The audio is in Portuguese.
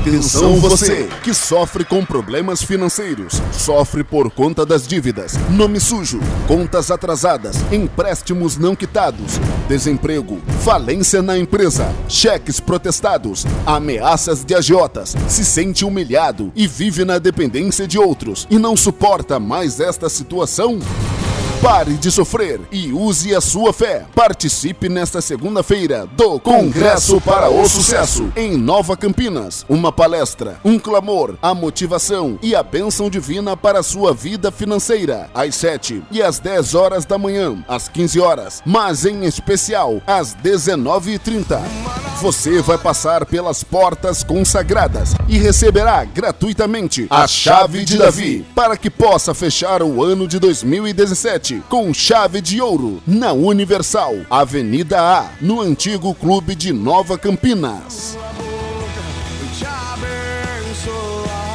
Atenção você que sofre com problemas financeiros, sofre por conta das dívidas, nome sujo, contas atrasadas, empréstimos não quitados, desemprego, falência na empresa, cheques protestados, ameaças de agiotas, se sente humilhado e vive na dependência de outros e não suporta mais esta situação? Pare de sofrer e use a sua fé. Participe nesta segunda-feira do Congresso para o Sucesso em Nova Campinas. Uma palestra, um clamor, a motivação e a bênção divina para a sua vida financeira. Às 7 e às 10 horas da manhã, às 15 horas, mas em especial às 19h30. Você vai passar pelas portas consagradas e receberá gratuitamente a chave de Davi para que possa fechar o ano de 2017 com chave de ouro na Universal, Avenida A, no antigo Clube de Nova Campinas. Te abençoar.